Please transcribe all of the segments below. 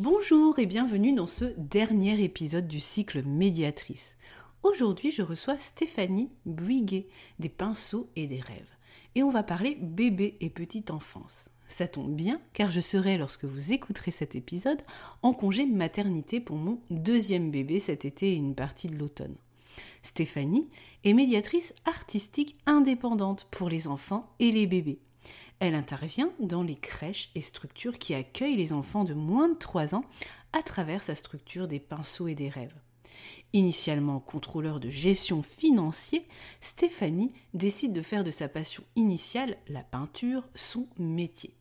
Bonjour et bienvenue dans ce dernier épisode du cycle Médiatrice. Aujourd'hui, je reçois Stéphanie Buiguet des pinceaux et des rêves. Et on va parler bébé et petite enfance. Ça tombe bien car je serai, lorsque vous écouterez cet épisode, en congé maternité pour mon deuxième bébé cet été et une partie de l'automne. Stéphanie est médiatrice artistique indépendante pour les enfants et les bébés. Elle intervient dans les crèches et structures qui accueillent les enfants de moins de 3 ans à travers sa structure des pinceaux et des rêves. Initialement contrôleur de gestion financier, Stéphanie décide de faire de sa passion initiale, la peinture, son métier.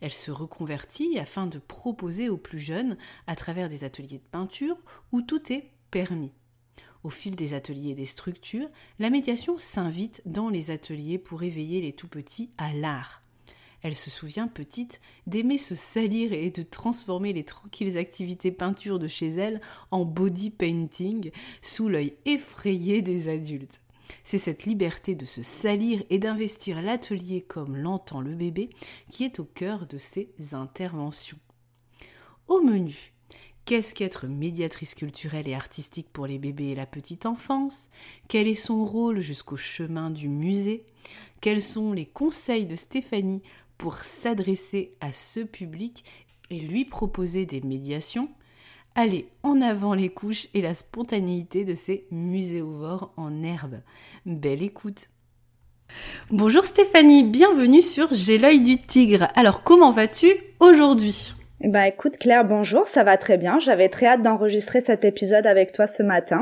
Elle se reconvertit afin de proposer aux plus jeunes, à travers des ateliers de peinture, où tout est permis. Au fil des ateliers et des structures, la médiation s'invite dans les ateliers pour éveiller les tout petits à l'art. Elle se souvient, petite, d'aimer se salir et de transformer les tranquilles activités peinture de chez elle en body painting sous l'œil effrayé des adultes. C'est cette liberté de se salir et d'investir l'atelier comme l'entend le bébé qui est au cœur de ses interventions. Au menu, Qu'est-ce qu'être médiatrice culturelle et artistique pour les bébés et la petite enfance? Quel est son rôle jusqu'au chemin du musée? Quels sont les conseils de Stéphanie pour s'adresser à ce public et lui proposer des médiations, Allez, en avant les couches et la spontanéité de ces muséovores en herbe. Belle écoute Bonjour Stéphanie, bienvenue sur J'ai l'œil du tigre. Alors comment vas-tu aujourd'hui? Bah écoute Claire, bonjour, ça va très bien. J'avais très hâte d'enregistrer cet épisode avec toi ce matin.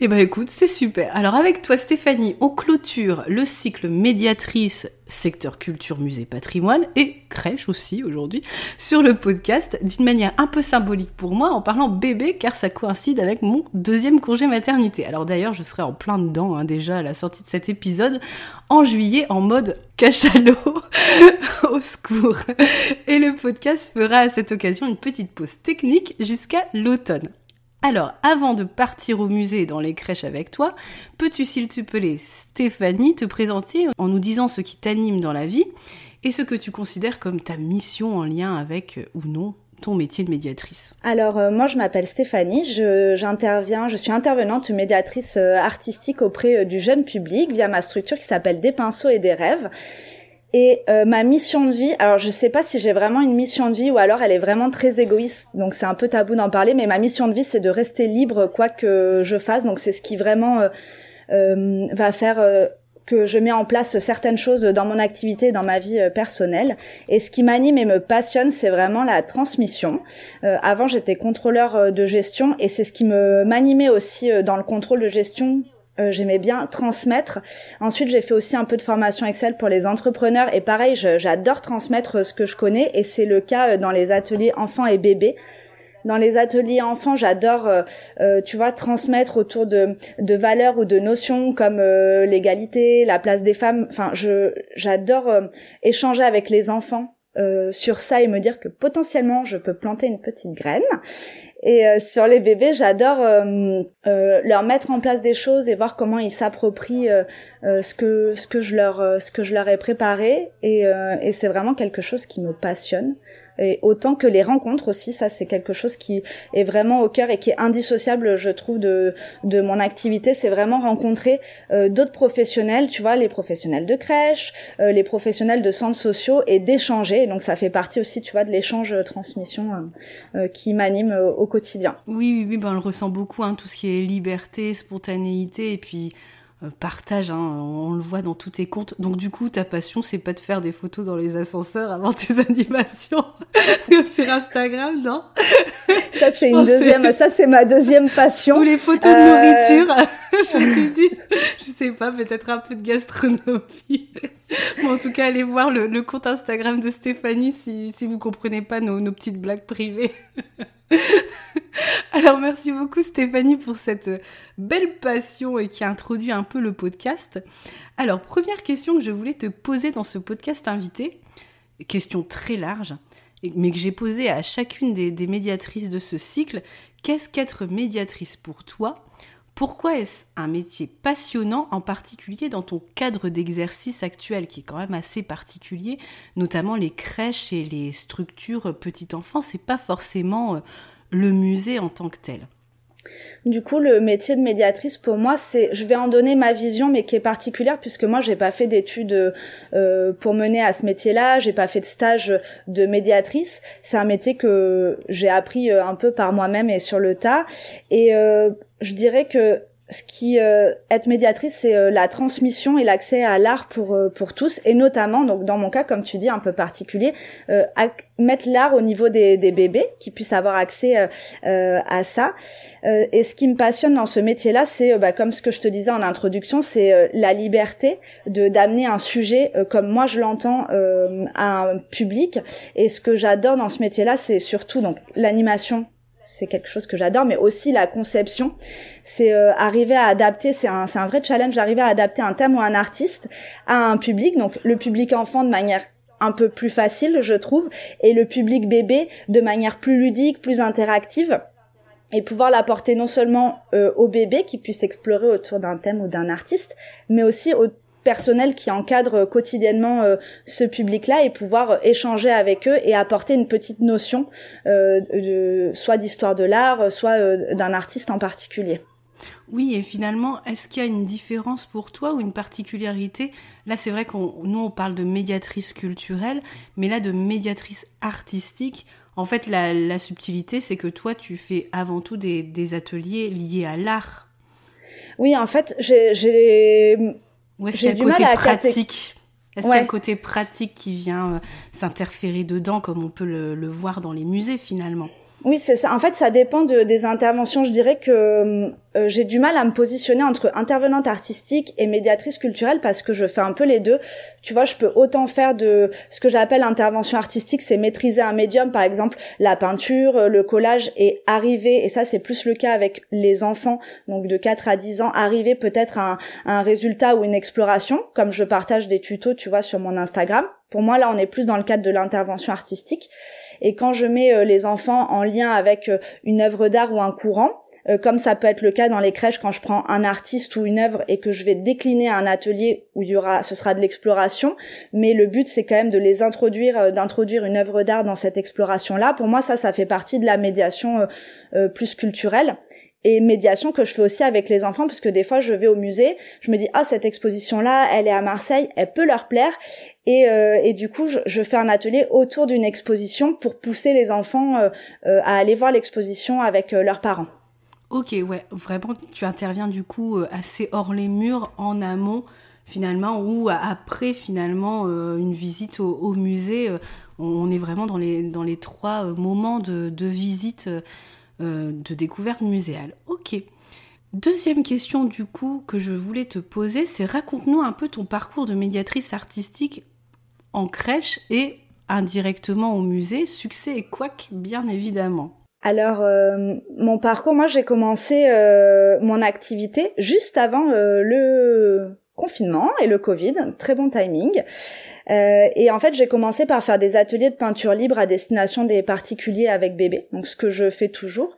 Eh ben écoute, c'est super. Alors avec toi Stéphanie, on clôture le cycle médiatrice secteur culture, musée, patrimoine et crèche aussi aujourd'hui sur le podcast d'une manière un peu symbolique pour moi en parlant bébé car ça coïncide avec mon deuxième congé maternité. Alors d'ailleurs je serai en plein dedans hein, déjà à la sortie de cet épisode en juillet en mode cachalot au secours. Et le podcast fera à cette occasion une petite pause technique jusqu'à l'automne. Alors, avant de partir au musée dans les crèches avec toi, peux-tu, s'il te plaît, Stéphanie, te présenter en nous disant ce qui t'anime dans la vie et ce que tu considères comme ta mission en lien avec, euh, ou non, ton métier de médiatrice? Alors euh, moi je m'appelle Stéphanie, j'interviens, je, suis intervenante médiatrice euh, artistique auprès du jeune public via ma structure qui s'appelle Des pinceaux et des rêves. Et euh, ma mission de vie, alors je sais pas si j'ai vraiment une mission de vie ou alors elle est vraiment très égoïste, donc c'est un peu tabou d'en parler, mais ma mission de vie c'est de rester libre quoi que je fasse, donc c'est ce qui vraiment euh, euh, va faire que je mets en place certaines choses dans mon activité, dans ma vie personnelle. Et ce qui m'anime et me passionne, c'est vraiment la transmission. avant, j'étais contrôleur de gestion et c'est ce qui me m'animait aussi dans le contrôle de gestion euh, j'aimais bien transmettre. Ensuite, j'ai fait aussi un peu de formation Excel pour les entrepreneurs et pareil, j'adore transmettre euh, ce que je connais et c'est le cas euh, dans les ateliers enfants et bébés. Dans les ateliers enfants, j'adore, tu vois, transmettre autour de, de valeurs ou de notions comme l'égalité, la place des femmes. Enfin, je j'adore échanger avec les enfants sur ça et me dire que potentiellement je peux planter une petite graine. Et euh, sur les bébés, j'adore euh, euh, leur mettre en place des choses et voir comment ils s'approprient ce que ce que je leur ce que je leur ai préparé. Et, et c'est vraiment quelque chose qui me passionne et autant que les rencontres aussi ça c'est quelque chose qui est vraiment au cœur et qui est indissociable je trouve de de mon activité. C'est vraiment rencontrer euh, d'autres professionnels tu vois les professionnels de crèche euh, les professionnels de centres sociaux et d'échanger. Donc ça fait partie aussi tu vois de l'échange euh, transmission qui m'anime au quotidien. Oui oui, oui ben on le ressent beaucoup hein, tout ce qui est liberté spontanéité et puis partage, hein, on le voit dans tous tes comptes. Donc du coup, ta passion, c'est pas de faire des photos dans les ascenseurs avant tes animations sur Instagram, non? Ça c'est une deuxième, ça c'est ma deuxième passion. Ou les photos de nourriture. je me suis dit, je sais pas, peut-être un peu de gastronomie. En tout cas, allez voir le, compte Instagram de Stéphanie si, si vous comprenez pas nos, petites blagues privées. Alors merci beaucoup Stéphanie pour cette belle passion et qui a introduit un peu le podcast. Alors première question que je voulais te poser dans ce podcast invité, question très large, mais que j'ai posée à chacune des médiatrices de ce cycle, qu'est-ce qu'être médiatrice pour toi? Pourquoi est-ce un métier passionnant, en particulier dans ton cadre d'exercice actuel, qui est quand même assez particulier, notamment les crèches et les structures petite enfance, c'est pas forcément euh, le musée en tant que tel? Du coup, le métier de médiatrice pour moi, c'est, je vais en donner ma vision, mais qui est particulière puisque moi, j'ai pas fait d'études euh, pour mener à ce métier-là, j'ai pas fait de stage de médiatrice. C'est un métier que j'ai appris euh, un peu par moi-même et sur le tas. Et euh, je dirais que ce qui euh, être médiatrice c'est euh, la transmission et l'accès à l'art pour euh, pour tous et notamment donc dans mon cas comme tu dis un peu particulier mettre l'art au niveau des, des bébés qui puissent avoir accès à ça. Et ce qui me passionne dans ce métier là c'est bah, comme ce que je te disais en introduction c'est la liberté de d'amener un sujet comme moi je l'entends à un public. Et ce que j'adore dans ce métier là c'est surtout donc l'animation c'est quelque chose que j'adore, mais aussi la conception. C'est euh, arriver à adapter, c'est un, c'est un vrai challenge d'arriver à adapter un thème ou un artiste à un public, donc le public enfant de manière un peu plus facile, je trouve, et le public bébé de manière plus ludique, plus interactive et pouvoir l'apporter non seulement euh, au bébé qui puisse explorer autour d'un thème ou d'un artiste, mais aussi au personnel qui encadre quotidiennement euh, ce public-là et pouvoir échanger avec eux et apporter une petite notion euh, de soit d'histoire de l'art, soit euh, d'un artiste en particulier. Oui, et finalement, est-ce qu'il y a une différence pour toi ou une particularité? Là, c'est vrai qu'on nous on parle de médiatrice culturelle, mais là de médiatrice artistique. En fait, la, subtilité, c'est que toi, tu fais avant tout des, des ateliers liés à l'art. Oui, en fait, j'ai ou est-ce qu'il y a le côté pratique Est-ce qu'il y a le côté pratique qui vient euh, s'interférer dedans, comme on peut le voir dans les musées finalement? Oui, c'est ça. En fait, ça dépend de, des interventions. Je dirais que euh, j'ai du mal à me positionner entre intervenante artistique et médiatrice culturelle parce que je fais un peu les deux. Tu vois, je peux autant faire de ce que j'appelle intervention artistique, c'est maîtriser un médium, par exemple la peinture, euh, le collage, et arriver, et ça c'est plus le cas avec les enfants, donc de 4 à 10 ans, arriver peut-être à un résultat ou une exploration, comme je partage des tutos, tu vois, sur mon Instagram. Pour moi, là, on est plus dans le cadre de l'intervention artistique. Et quand je mets euh, les enfants en lien avec euh, une œuvre d'art ou un courant, euh, comme ça peut être le cas dans les crèches quand je prends un artiste ou une œuvre et que je vais décliner un atelier où il y aura, ce sera de l'exploration, mais le but c'est quand même de les introduire, d'introduire une œuvre d'art dans cette exploration-là. Pour moi, ça, ça fait partie de la médiation plus culturelle et médiation que je fais aussi avec les enfants parce que des fois je vais au musée, je me dis ah cette exposition là, elle est à Marseille, elle peut leur plaire et, euh, et du coup je, fais un atelier autour d'une exposition pour pousser les enfants euh, euh, à aller voir l'exposition avec leurs parents. Ok ouais vraiment tu interviens du coup assez hors les murs en amont finalement ou après finalement une visite au, au musée on est vraiment dans les dans les trois moments de, de visite euh, de découverte muséale. Ok. Deuxième question du coup que je voulais te poser, c'est raconte-nous un peu ton parcours de médiatrice artistique en crèche et indirectement au musée, succès et quoique bien évidemment. Alors euh, mon parcours, moi j'ai commencé euh, mon activité juste avant le confinement et le Covid, très bon timing. Euh, et en fait, j'ai commencé par faire des ateliers de peinture libre à destination des particuliers avec bébés, donc ce que je fais toujours.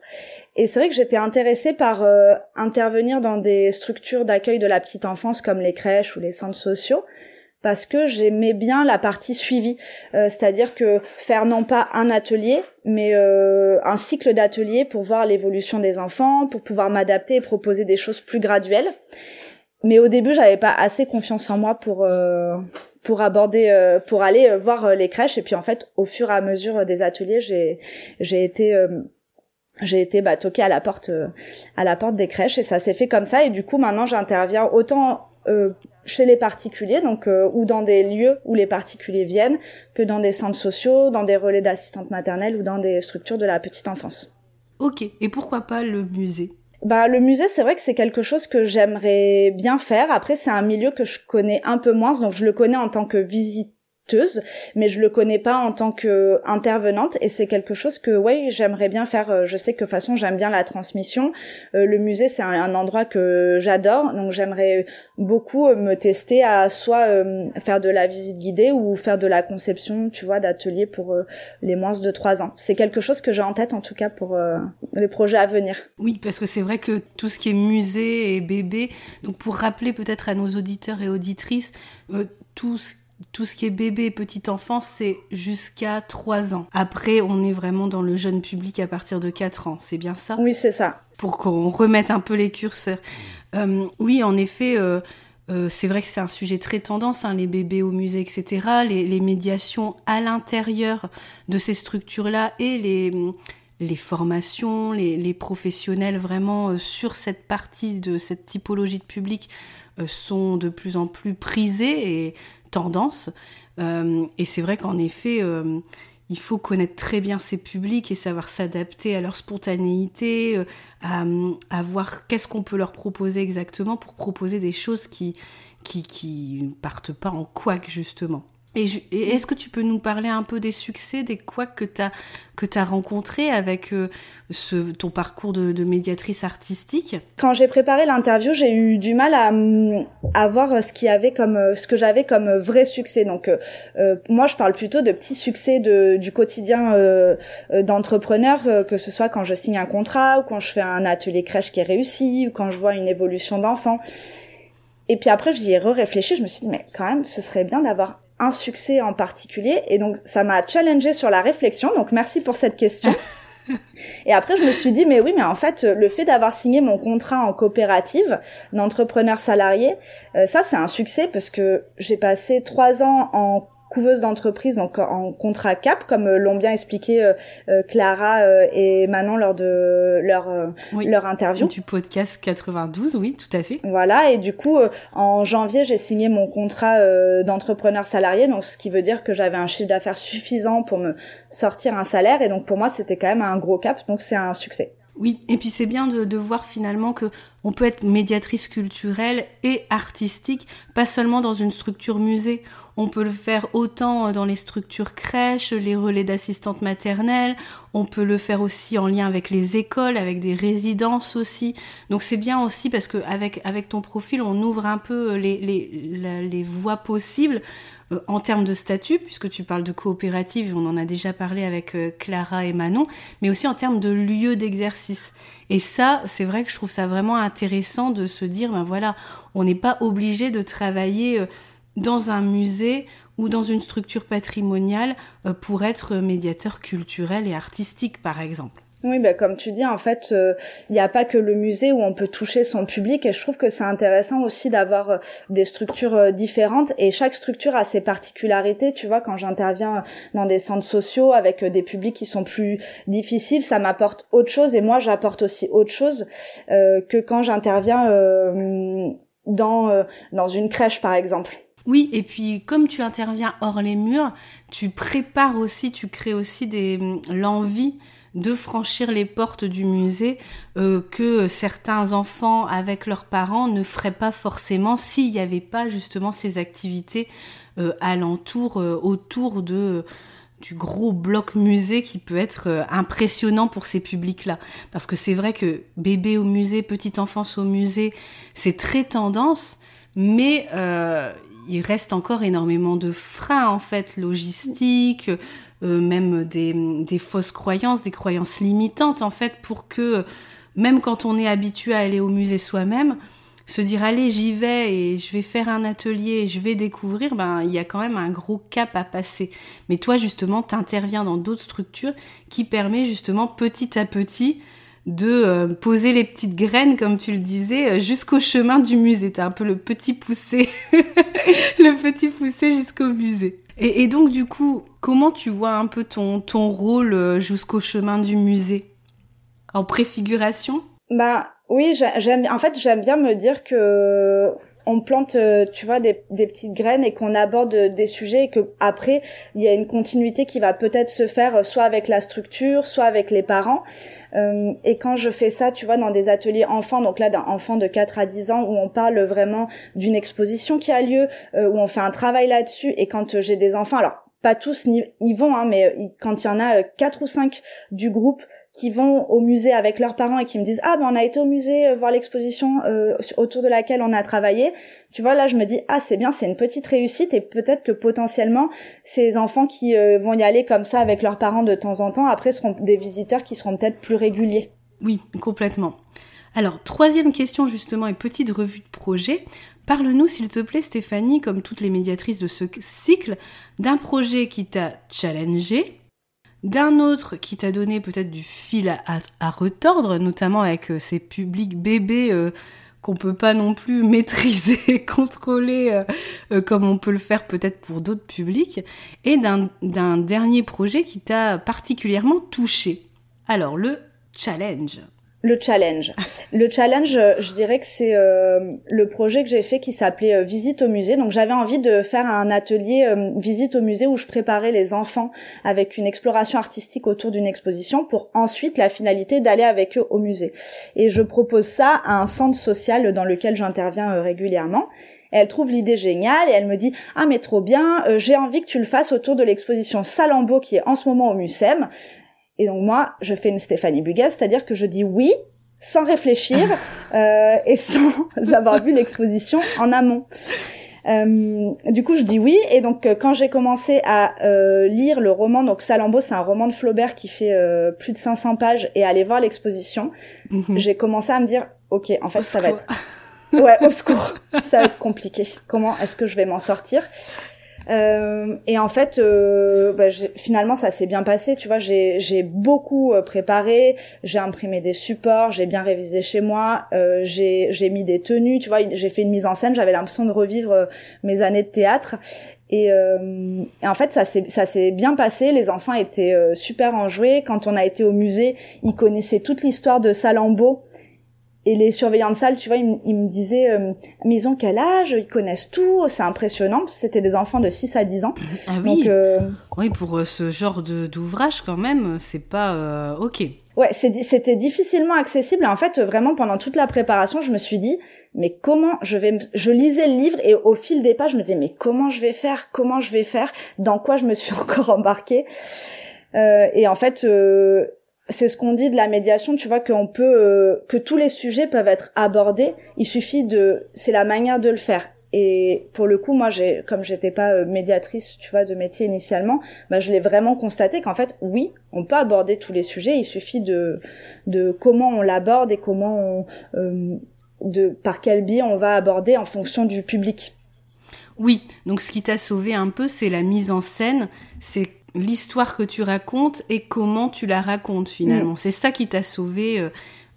Et c'est vrai que j'étais intéressée par euh, intervenir dans des structures d'accueil de la petite enfance comme les crèches ou les centres sociaux parce que j'aimais bien la partie suivie, euh, c'est-à-dire que faire non pas un atelier, mais un cycle d'ateliers pour voir l'évolution des enfants, pour pouvoir m'adapter et proposer des choses plus graduelles. Mais au début, j'avais pas assez confiance en moi pour pour aborder, euh, pour aller euh, voir euh, les crèches. Et puis en fait, au fur et à mesure des ateliers, j'ai j'ai été j'ai été bah, toquer à la porte à la porte des crèches et ça s'est fait comme ça et du coup maintenant j'interviens autant chez les particuliers, donc ou dans des lieux où les particuliers viennent, que dans des centres sociaux, dans des relais d'assistantes maternelles ou dans des structures de la petite enfance. Ok, et pourquoi pas le musée? Bah le musée c'est vrai que c'est quelque chose que j'aimerais bien faire. Après c'est un milieu que je connais un peu moins donc je le connais en tant que visite mais je le connais pas en tant que intervenante et c'est quelque chose que ouais j'aimerais bien faire. Euh, je sais que de toute façon j'aime bien la transmission. Euh, le musée c'est un, endroit que j'adore, donc j'aimerais beaucoup euh, me tester à soit faire de la visite guidée ou faire de la conception, tu vois, d'ateliers pour les moins de trois ans. C'est quelque chose que j'ai en tête en tout cas pour les projets à venir. Oui, parce que c'est vrai que tout ce qui est musée et bébé, donc pour rappeler peut-être à nos auditeurs et auditrices, tout ce tout ce qui est bébé et petite enfance, c'est jusqu'à 3 ans. Après, on est vraiment dans le jeune public à partir de 4 ans. C'est bien ça? Oui, c'est ça. Pour qu'on remette un peu les curseurs. Euh, oui, en effet, euh, euh, c'est vrai que c'est un sujet très tendance, hein, les bébés au musée, etc. Les, médiations à l'intérieur de ces structures-là et les, les formations, les, les professionnels vraiment sur cette partie de cette typologie de public sont de plus en plus prisés et tendance. Euh, et c'est vrai qu'en effet, euh, il faut connaître très bien ses publics et savoir s'adapter à leur spontanéité, euh, à, voir qu'est-ce qu'on peut leur proposer exactement pour proposer des choses qui qui, qui partent pas en couac justement. Et, est-ce que tu peux nous parler un peu des succès, des quoi que tu as, que rencontrés avec euh, ton parcours de, médiatrice artistique? Quand j'ai préparé l'interview, j'ai eu du mal à, voir avait comme, ce que j'avais comme vrai succès. Donc euh, moi, je parle plutôt de petits succès du quotidien euh, d'entrepreneur, que ce soit quand je signe un contrat ou quand je fais un atelier crèche qui est réussi ou quand je vois une évolution d'enfant. Et puis après, j'y ai re-réfléchi, je me suis dit, mais quand même, ce serait bien d'avoir un succès en particulier. Et donc, ça m'a challengé sur la réflexion. Donc, merci pour cette question. Et après, je me suis dit, mais oui, mais en fait, le fait d'avoir signé mon contrat en coopérative d'entrepreneur salarié, euh, ça, c'est un succès parce que j'ai passé trois ans en couveuse d'entreprise, donc en contrat cap, comme euh, l'ont bien expliqué euh, euh, Clara et Manon lors de leur leur interview. Du podcast 92, oui, tout à fait. Voilà, et du coup, en janvier, j'ai signé mon contrat d'entrepreneur salarié, donc ce qui veut dire que j'avais un chiffre d'affaires suffisant pour me sortir un salaire, et donc pour moi, c'était quand même un gros cap, donc c'est un succès. Oui, et puis c'est bien de, de, voir finalement que on peut être médiatrice culturelle et artistique, pas seulement dans une structure musée. On peut le faire autant dans les structures crèches, les relais d'assistantes maternelles, on peut le faire aussi en lien avec les écoles, avec des résidences aussi. Donc c'est bien aussi parce que avec, avec ton profil, on ouvre un peu les, les, les voies possibles euh, en termes de statut, puisque tu parles de coopérative, on en a déjà parlé avec euh, Clara et Manon, mais aussi en termes de lieu d'exercice. Et ça, c'est vrai que je trouve ça vraiment intéressant de se dire, ben voilà, on n'est pas obligé de travailler euh, dans un musée ou dans une structure patrimoniale euh, pour être médiateur culturel et artistique, par exemple. Oui, bah, comme tu dis, en fait, euh, il n'y a pas que le musée où on peut toucher son public et je trouve que c'est intéressant aussi d'avoir euh, des structures différentes et chaque structure a ses particularités. Tu vois, quand j'interviens dans des centres sociaux avec des publics qui sont plus difficiles, ça m'apporte autre chose et moi j'apporte aussi autre chose que quand j'interviens dans dans une crèche, par exemple. Oui, et puis comme tu interviens hors les murs, tu prépares aussi, tu crées aussi des l'envie de franchir les portes du musée euh, que certains enfants avec leurs parents ne feraient pas forcément s'il n'y avait pas justement ces activités euh, alentour, euh, autour de du gros bloc musée qui peut être impressionnant pour ces publics-là. Parce que c'est vrai que bébé au musée, petite enfance au musée, c'est très tendance, mais il reste encore énormément de freins en fait logistiques, euh, même des, fausses croyances, des croyances limitantes en fait pour que même quand on est habitué à aller au musée soi-même, se dire allez j'y vais et je vais faire un atelier, je vais découvrir, ben il y a quand même un gros cap à passer. Mais toi justement, tu interviens dans d'autres structures qui permet justement petit à petit de euh, poser les petites graines, comme tu le disais, euh, jusqu'au chemin du musée. T'as un peu le petit poussé, le petit poussé jusqu'au musée. Et, donc, du coup, comment tu vois un peu ton, ton rôle euh, jusqu'au chemin du musée? En préfiguration? Bah oui, j'aime. En fait, j'aime bien me dire que on plante, euh, tu vois, des, des petites graines et qu'on aborde des sujets et que après il y a une continuité qui va peut-être se faire euh, soit avec la structure, soit avec les parents. Euh, et quand je fais ça, tu vois, dans des ateliers enfants, donc là d'un enfant de 4 à 10 ans où on parle vraiment d'une exposition qui a lieu, où on fait un travail là-dessus. Et quand j'ai des enfants, alors pas tous y vont, hein, mais quand il y en a quatre ou cinq du groupe qui vont au musée avec leurs parents et qui me disent ah ben on a été au musée euh, voir l'exposition euh, autour de laquelle on a travaillé. Tu vois là je me dis ah c'est bien c'est une petite réussite et peut-être que potentiellement ces enfants qui euh, vont y aller comme ça avec leurs parents de temps en temps après seront des visiteurs qui seront peut-être plus réguliers. Oui complètement. Alors troisième question justement et petite revue de projet. Parle-nous, s'il te plaît, Stéphanie, comme toutes les médiatrices de ce cycle, d'un projet qui t'a challengé, d'un autre qui t'a donné peut-être du fil à, retordre, notamment avec euh, ces publics bébés euh, qu'on peut pas non plus maîtriser, contrôler euh, comme on peut le faire peut-être pour d'autres publics, et d'un dernier projet qui t'a particulièrement touché. Alors le challenge. Le challenge. Le challenge, je dirais que c'est euh, le projet que j'ai fait qui s'appelait euh, Visite au musée. Donc j'avais envie de faire un atelier euh, Visite au musée où je préparais les enfants avec une exploration artistique autour d'une exposition pour ensuite la finalité d'aller avec eux au musée. Et je propose ça à un centre social dans lequel j'interviens régulièrement. elle trouve l'idée géniale et elle me dit ah mais trop bien, j'ai envie que tu le fasses autour de l'exposition Salambo qui est en ce moment au Mucem. Et donc moi, je fais une Stéphanie Bugas, c'est-à-dire que je dis oui sans réfléchir euh, et sans avoir vu l'exposition en amont. Euh, du coup, je dis oui. Et donc, euh, quand j'ai commencé à euh, lire le roman, donc Salambo, c'est un roman de Flaubert qui fait euh, plus de 500 pages, et aller voir l'exposition, mhm. j'ai commencé à me dire, ok, en fait, ça va être, ouais, au secours, ça va être compliqué. Comment est-ce que je vais m'en sortir? Euh, et en fait, euh, bah, finalement, ça s'est bien passé. Tu vois, j'ai beaucoup euh, préparé, j'ai imprimé des supports, j'ai bien révisé chez moi, euh, j'ai mis des tenues. Tu vois, j'ai fait une mise en scène. J'avais l'impression de revivre euh, mes années de théâtre. Et, et en fait, ça s'est bien passé. Les enfants étaient super enjoués. Quand on a été au musée, ils connaissaient toute l'histoire de Salambo et les surveillants de salle, tu vois, ils, me disaient, euh, mais ils ont quel âge? Ils connaissent tout, c'est impressionnant. C'était des enfants de 6 à 10 ans. Ah oui euh, Oui, pour euh, ce genre d'ouvrage, quand même, c'est pas euh, OK. Ouais, c'était difficilement accessible. en fait, vraiment, pendant toute la préparation, je me suis dit, mais comment je vais... Je lisais le livre et au fil des pages, je me disais, mais comment je vais faire? Comment je vais faire? Dans quoi je me suis encore embarquée? Et en fait c'est ce qu'on dit de la médiation, tu vois qu'on peut euh, que tous les sujets peuvent être abordés, il suffit de c'est la manière de le faire. Et pour le coup, moi j'ai comme j'étais pas euh, médiatrice, tu vois, de métier initialement, bah je l'ai vraiment constaté qu'en fait, oui, on peut aborder tous les sujets, il suffit de de comment on l'aborde et comment on euh, de par quel biais on va aborder en fonction du public. Oui, donc ce qui t'a sauvé un peu, c'est la mise en scène, c'est l'histoire que tu racontes et comment tu la racontes finalement. Mm. C'est ça qui t'a sauvé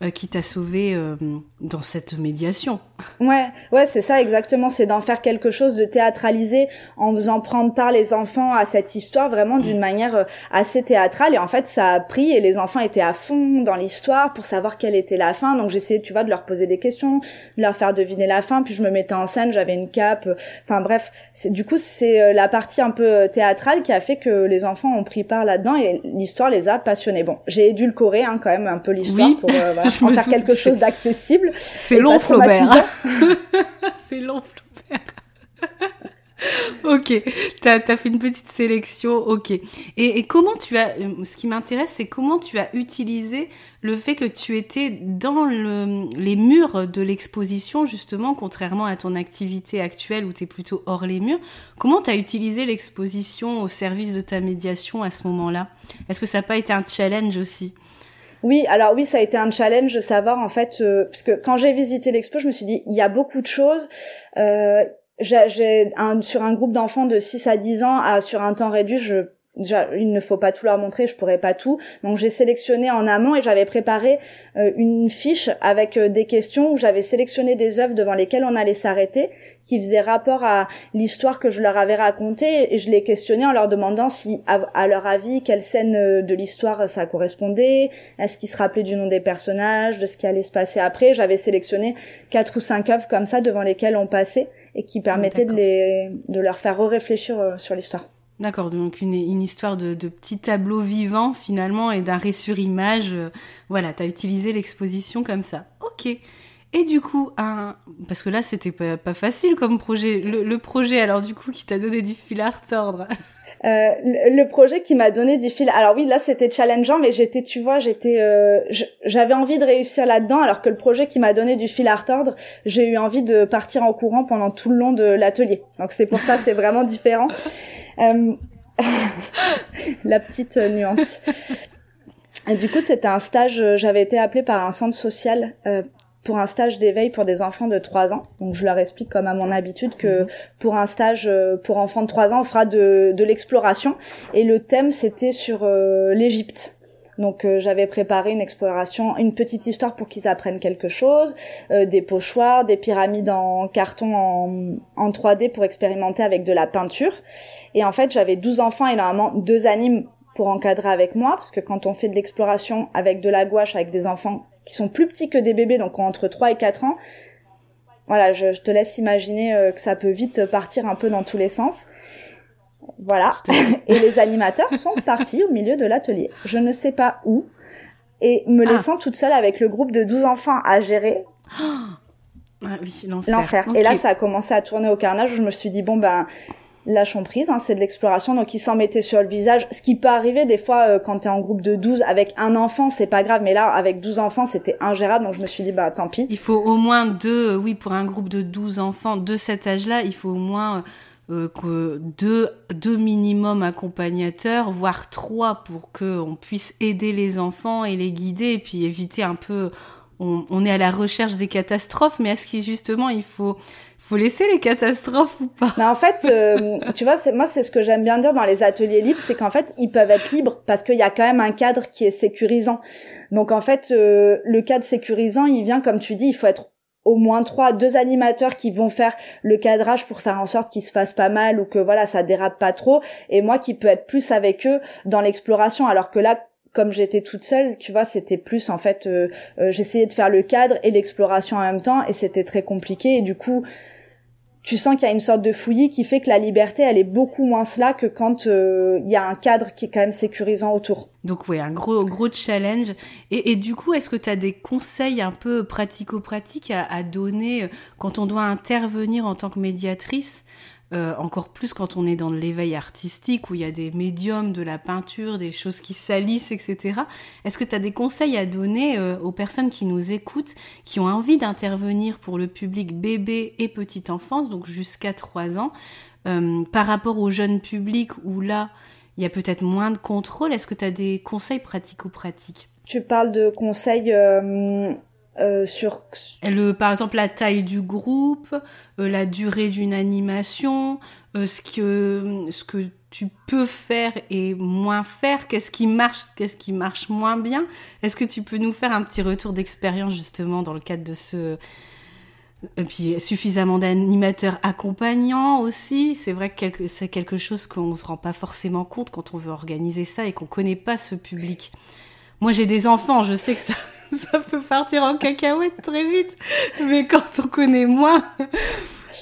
euh, euh, qui t'a sauvé euh, dans cette médiation. Ouais, ouais, c'est ça exactement. C'est d'en faire quelque chose de théâtralisé en faisant prendre part les enfants à cette histoire vraiment d'une manière euh, assez théâtrale. Et en fait, ça a pris et les enfants étaient à fond dans l'histoire pour savoir quelle était la fin. Donc j'essayais, tu vois, de leur poser des questions, de leur faire deviner la fin. Puis je me mettais en scène, j'avais une cape. Enfin bref, du coup c'est la partie un peu théâtrale qui a fait que les enfants ont pris part là-dedans et l'histoire les a passionnés. Bon, j'ai édulcoré hein, quand même un peu l'histoire pour en faire quelque chose d'accessible. C'est long, Flaubert. c'est long, Flaubert. ok, t'as as fait une petite sélection, ok. Et, et comment tu as, ce qui m'intéresse, c'est comment tu as utilisé le fait que tu étais dans le, les murs de l'exposition, justement, contrairement à ton activité actuelle où tu es plutôt hors les murs. Comment tu as utilisé l'exposition au service de ta médiation à ce moment-là? Est-ce que ça n'a pas été un challenge aussi? Oui, alors oui, ça a été un challenge de savoir en fait, euh, parce que quand j'ai visité l'expo, je me suis dit, il y a beaucoup de choses. Euh, sur un groupe d'enfants de 6 à 10 ans, sur un temps réduit, je il ne faut pas tout leur montrer, je pourrais pas tout. Donc j'ai sélectionné en amont et j'avais préparé euh, une fiche avec euh, des questions où j'avais sélectionné des œuvres devant lesquelles on allait s'arrêter, qui faisaient rapport à l'histoire que je leur avais racontée et je les questionnais en leur demandant si, à, leur avis, quelle scène euh, de l'histoire ça correspondait, est-ce qu'ils se rappelaient du nom des personnages, de ce qui allait se passer après. J'avais sélectionné quatre ou cinq œuvres comme ça devant lesquelles on passait et qui permettaient de les, de leur faire réfléchir sur l'histoire. D'accord, donc une, histoire de, de petits tableaux vivants finalement et d'arrêt sur image. Euh, voilà, tu as utilisé l'exposition comme ça. Ok. Et du coup, un... parce que là, c'était pas, pas facile comme projet. Le, projet, alors du coup, qui t'a donné du fil à retordre euh, le, projet qui m'a donné du fil. Alors oui, là c'était challengeant, mais j'étais, tu vois, j'étais, euh, j'avais envie de réussir là-dedans, alors que le projet qui m'a donné du fil à retordre, j'ai eu envie de partir en courant pendant tout le long de l'atelier. Donc c'est pour ça, c'est vraiment différent. Euh, la petite euh, nuance. Et du coup, c'était un stage. Euh, j'avais été appelée par un centre social pour un stage d'éveil pour des enfants de 3 ans. Donc je leur explique comme à mon habitude que mhm. pour un stage pour enfants de 3 ans, on fera de, de l'exploration et le thème c'était sur l'Égypte. Donc euh, j'avais préparé une exploration, une petite histoire pour qu'ils apprennent quelque chose, euh, des pochoirs, des pyramides en carton en, en 3D pour expérimenter avec de la peinture. Et en fait j'avais 12 enfants et normalement deux animes pour encadrer avec moi, parce que quand on fait de l'exploration avec de la gouache, avec des enfants qui sont plus petits que des bébés, donc entre 3 et 4 ans, voilà, je, je te laisse imaginer euh, que ça peut vite partir un peu dans tous les sens. Voilà. et les animateurs sont partis au milieu de l'atelier. Je ne sais pas où. Et me ah. laissant toute seule avec le groupe de 12 enfants à gérer. Ah oui, l'enfer. L'enfer. Et là, ça a commencé à tourner au carnage où je me suis dit, bon, ben, lâchons prise, hein, c'est de l'exploration, donc ils s'en mettaient sur le visage. Ce qui peut arriver des fois euh, quand t'es en groupe de 12 avec un enfant, c'est pas grave, mais là, avec 12 enfants, c'était ingérable, donc je me suis dit, bah tant pis. Il faut au moins deux, oui, pour un groupe de 12 enfants de cet âge-là, il faut au moins euh, que deux, deux minimum accompagnateurs, voire trois pour qu'on puisse aider les enfants et les guider et puis éviter un peu. On, on est à la recherche des catastrophes, mais est-ce qu'il justement il faut faut laisser les catastrophes ou pas? Mais en fait, euh, tu vois, c'est moi c'est ce que j'aime bien dire dans les ateliers libres, c'est qu'en fait ils peuvent être libres parce qu'il y a quand même un cadre qui est sécurisant. Donc en fait, euh, le cadre sécurisant, il vient comme tu dis, il faut être au moins trois, deux animateurs qui vont faire le cadrage pour faire en sorte qu'ils se fassent pas mal ou que voilà ça dérape pas trop et moi qui peux être plus avec eux dans l'exploration alors que là comme j'étais toute seule, tu vois, c'était plus en fait, euh, euh, j'essayais de faire le cadre et l'exploration en même temps, et c'était très compliqué. Et du coup, tu sens qu'il y a une sorte de fouillis qui fait que la liberté, elle est beaucoup moins cela que quand euh, il y a un cadre qui est quand même sécurisant autour. Donc oui, un gros gros challenge. Et, du coup, est-ce que tu as des conseils un peu pratico-pratiques à, à, donner euh, quand on doit intervenir en tant que médiatrice euh, encore plus quand on est dans l'éveil artistique où il y a des médiums, de la peinture, des choses qui salissent, etc. Est-ce que tu as des conseils à donner euh, aux personnes qui nous écoutent, qui ont envie d'intervenir pour le public bébé et petite enfance, donc jusqu'à 3 ans, euh, par rapport au jeune public où là, il y a peut-être moins de contrôle? Est-ce que tu as des conseils pratico-pratiques Tu parles de conseils euh, sur le par exemple la taille du groupe euh, la durée d'une animation euh, ce que ce que tu peux faire et moins faire qu'est-ce qui marche qu'est-ce qui marche moins bien est-ce que tu peux nous faire un petit retour d'expérience justement dans le cadre de ce et puis suffisamment d'animateurs accompagnants aussi? C'est vrai que c'est quelque chose qu'on ne se rend pas forcément compte quand on veut organiser ça et qu'on connaît pas ce public. Moi j'ai des enfants, je sais que ça, ça peut partir en cacahuète très vite. Mais quand on connaît moins,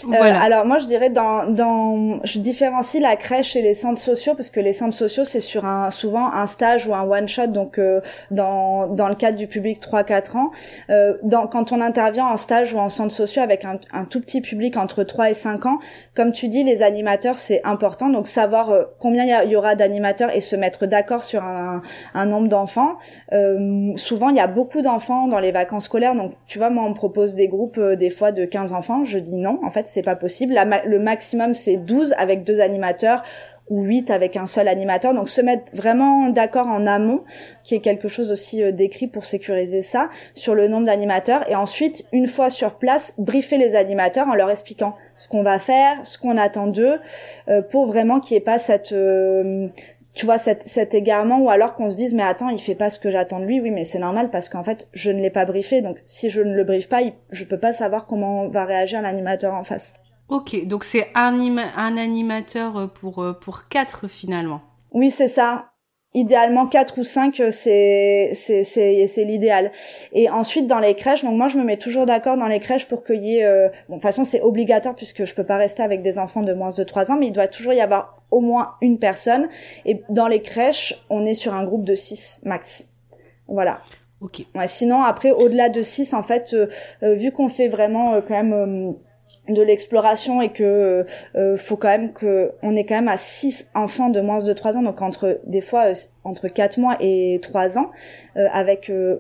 euh, voilà. alors moi je dirais dans, dans je différencie la crèche et les centres sociaux parce que les centres sociaux c'est sur un souvent un stage ou un one shot donc euh, dans dans le cadre du public 3 4 ans euh, dans quand on intervient en stage ou en centre sociaux avec un, un tout petit public entre 3 et 5 ans comme tu dis les animateurs c'est important. Donc savoir euh, combien il y, aura d'animateurs et se mettre d'accord sur un, un nombre d'enfants. Souvent il y a beaucoup d'enfants dans les vacances scolaires. Donc tu vois moi on me propose des groupes des fois de 15 enfants. Je dis non. En fait c'est pas possible. le maximum, c'est 12 avec deux animateurs ou 8 avec un seul animateur. Donc se mettre vraiment d'accord en amont, qui est quelque chose aussi euh, décrit pour sécuriser ça, sur le nombre d'animateurs. Et ensuite, une fois sur place, briefer les animateurs en leur expliquant ce qu'on va faire, ce qu'on attend d'eux, euh, pour vraiment qu'il n'y ait pas cette... Euh, tu vois cet, égarement ou alors qu'on se dise mais attends il fait pas ce que j'attends de lui oui mais c'est normal parce qu'en fait je ne l'ai pas briefé donc si je ne le briefe pas je peux pas savoir comment va réagir l'animateur en face ok donc c'est un, un animateur pour pour quatre finalement. Oui c'est ça. Idéalement quatre ou cinq euh, c'est c'est c'est c'est l'idéal. Et ensuite dans les crèches donc moi je me mets toujours d'accord dans les crèches pour qu'il y ait euh, bon de toute façon c'est obligatoire puisque je peux pas rester avec des enfants de moins de 3 ans mais il doit toujours y avoir au moins une personne. Et dans les crèches on est sur un groupe de 6 max. Voilà. Ok. Ouais, sinon après au-delà de 6 en fait euh, vu qu'on fait vraiment quand même de l'exploration et que euh, faut quand même que on est quand même à six enfants de moins de 3 ans donc entre des fois euh, entre 4 mois et 3 ans euh, avec euh,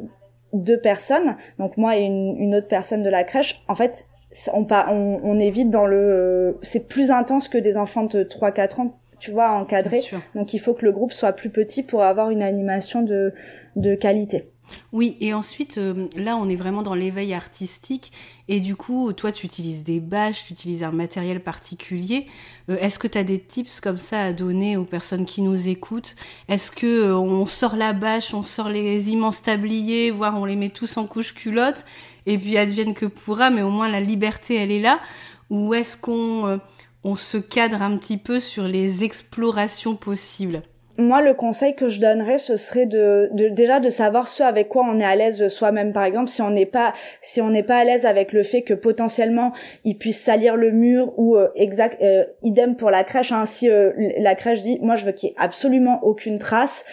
deux personnes. Donc moi et une, une, autre personne de la crèche en fait on on, on évite dans le c'est plus intense que des enfants de 3 4 ans tu vois encadrés. Donc il faut que le groupe soit plus petit pour avoir une animation de de qualité oui, et ensuite, euh, là, on est vraiment dans l'éveil artistique. Et du coup, toi, tu utilises des bâches, tu utilises un matériel particulier. Euh, est-ce que tu as des tips comme ça à donner aux personnes qui nous écoutent? Est-ce que euh, on sort la bâche, on sort les immenses tabliers, voire on les met tous en couche culotte, et puis advienne que pourra, mais au moins la liberté, elle est là? Ou est-ce qu'on on se cadre un petit peu sur les explorations possibles? Moi, le conseil que je donnerais, ce serait de, déjà de savoir ce avec quoi on est à l'aise soi-même. Par exemple, si on n'est pas si on n'est pas à l'aise avec le fait que potentiellement il puisse salir le mur ou euh, exact euh, idem pour la crèche. Hein, si euh, la crèche dit, moi je veux qu'il y ait absolument aucune trace.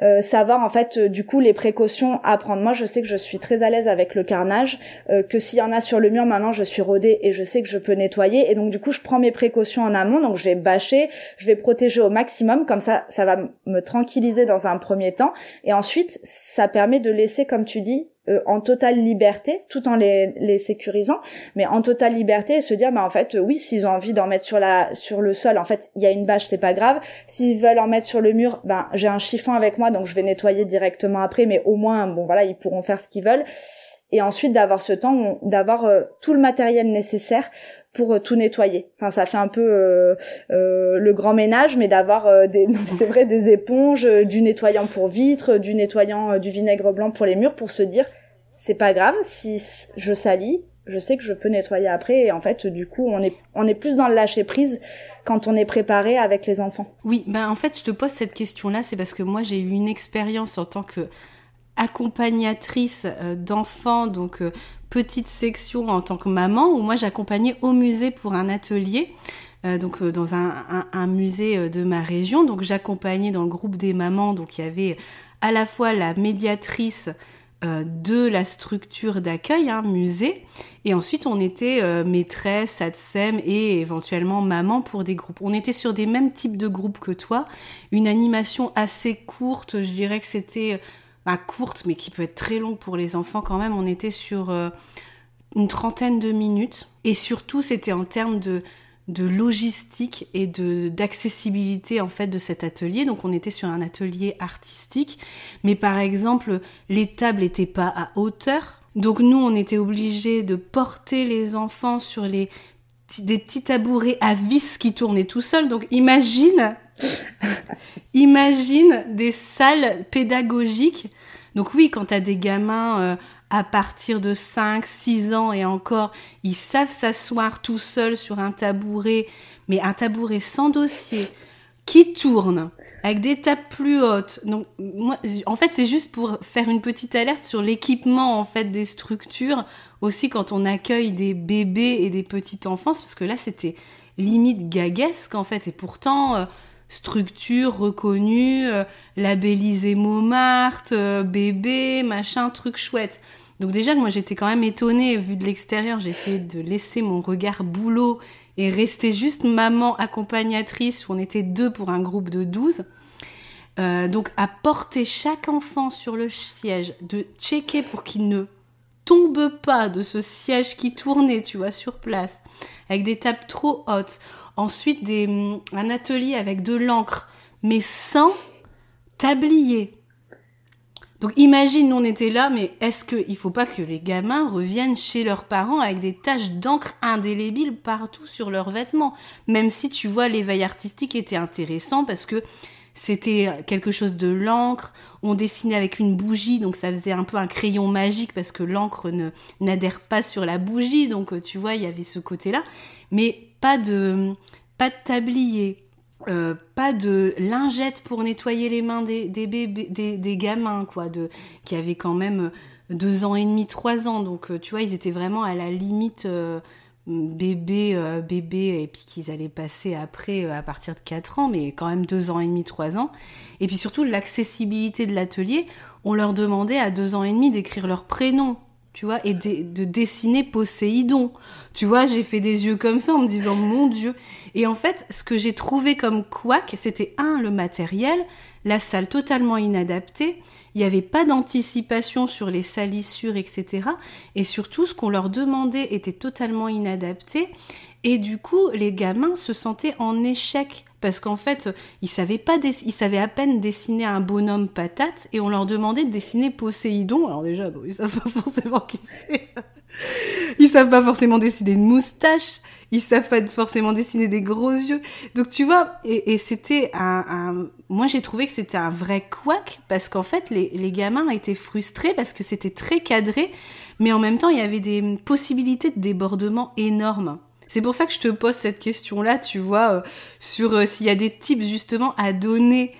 Euh, savoir en fait euh, du coup les précautions à prendre. Moi, je sais que je suis très à l'aise avec le carnage, euh, que s'il y en a sur le mur, maintenant je suis rodée et je sais que je peux nettoyer. Et donc du coup, je prends mes précautions en amont. Donc je vais bâcher, je vais protéger au maximum. Comme ça, ça va me tranquilliser dans un premier temps. Et ensuite, ça permet de laisser, comme tu dis, euh, en totale liberté, tout en les, les sécurisant, mais en totale liberté et se dire, bah en fait, oui, s'ils ont envie d'en mettre sur la sur le sol, en fait, il y a une bâche, c'est pas grave. S'ils veulent en mettre sur le mur, ben j'ai un chiffon avec moi, donc je vais nettoyer directement après, mais au moins, bon voilà, ils pourront faire ce qu'ils veulent. Et ensuite d'avoir ce temps, d'avoir euh, tout le matériel nécessaire pour euh, tout nettoyer. Enfin, ça fait un peu euh, euh, le grand ménage, mais d'avoir des, c'est vrai, des éponges, du nettoyant pour vitres, du nettoyant du vinaigre blanc pour les murs, pour se dire c'est pas grave si je salis, je sais que je peux nettoyer après. Et en fait, du coup, on est on est plus dans le lâcher prise quand on est préparé avec les enfants. Oui, ben en fait, je te pose cette question-là, c'est parce que moi j'ai eu une expérience en tant que accompagnatrice d'enfants, donc petite section en tant que maman où moi j'accompagnais au musée pour un atelier. Euh, donc euh, dans un, un, un, musée euh, de ma région. Donc j'accompagnais dans le groupe des mamans. Donc il y avait à la fois la médiatrice euh, de la structure d'accueil, hein, musée, et ensuite on était euh, maîtresse, SATSEM et éventuellement maman pour des groupes. On était sur des mêmes types de groupes que toi, une animation assez courte, je dirais que c'était courte, mais qui peut être très longue pour les enfants quand même. On était sur euh, une trentaine de minutes. Et surtout, c'était en termes de, de logistique et de d'accessibilité en fait de cet atelier. Donc on était sur un atelier artistique, mais par exemple les tables n'étaient pas à hauteur. Donc nous on était obligés de porter les enfants sur les des petits tabourets à vis qui tournaient tout seuls. Donc imagine Imagine des salles pédagogiques. Donc oui, quand tu as des gamins euh, à partir de 5, 6 ans et encore, ils savent s'asseoir tout seuls sur un tabouret, mais un tabouret sans dossier, qui tourne, avec des tables plus hautes. Donc, moi, en fait, c'est juste pour faire une petite alerte sur l'équipement, en fait, des structures, aussi quand on accueille des bébés et des petites enfants, parce que là, c'était limite gaguesque, en fait, et pourtant... Euh, structure reconnue, euh, labellisée Montmartre, euh, bébé, machin, truc chouette. Donc déjà moi j'étais quand même étonnée vu de l'extérieur, j'ai essayé de laisser mon regard boulot et rester juste maman accompagnatrice on était deux pour un groupe de 12. Euh, donc à porter chaque enfant sur le siège, de checker pour qu'il ne tombe pas de ce siège qui tournait, tu vois, sur place, avec des tables trop hautes. Ensuite, des, mm, un atelier avec de l'encre, mais sans tablier. Donc imagine, on était là, mais est-ce qu'il faut pas que les gamins reviennent chez leurs parents avec des taches d'encre indélébiles partout sur leurs vêtements? Même si tu vois l'éveil artistique était intéressant parce que c'était quelque chose de l'encre. On dessinait avec une bougie, donc ça faisait un peu un crayon magique parce que l'encre ne n'adhère pas sur la bougie. Donc tu vois, il y avait ce côté-là, mais pas de pas de tablier, euh, pas de lingette pour nettoyer les mains des, bébés, des, gamins, quoi, qui avaient quand même deux ans et demi, trois ans. Donc, euh, tu vois, ils étaient vraiment à la limite euh, bébé, bébé, et puis qu'ils allaient passer après à partir de quatre ans, mais quand même deux ans et demi, trois ans. Et puis surtout, l'accessibilité de l'atelier, on leur demandait à deux ans et demi d'écrire leur prénom tu vois, et de, dessiner Poséidon. Tu vois, j'ai fait des yeux comme ça en me disant mon Dieu. Et en fait, ce que j'ai trouvé comme couac, c'était un, le matériel, la salle totalement inadaptée, il n'y avait pas d'anticipation sur les salissures, etc. Et surtout, ce qu'on leur demandait était totalement inadapté. Et du coup, les gamins se sentaient en échec parce qu'en fait, ils savaient pas, ils savaient à peine dessiner un bonhomme patate et on leur demandait de dessiner Poséidon. Alors déjà, bon, ils savent pas forcément qui c'est. Ils savent pas forcément dessiner une moustache, ils savent pas forcément dessiner des gros yeux. Donc tu vois, et, c'était un, moi j'ai trouvé que c'était un vrai couac parce qu'en fait les, les gamins étaient frustrés parce que c'était très cadré, mais en même temps il y avait des possibilités de débordement énormes. C'est pour ça que je te pose cette question-là, tu vois, euh, sur euh, s'il y a des tips justement à donner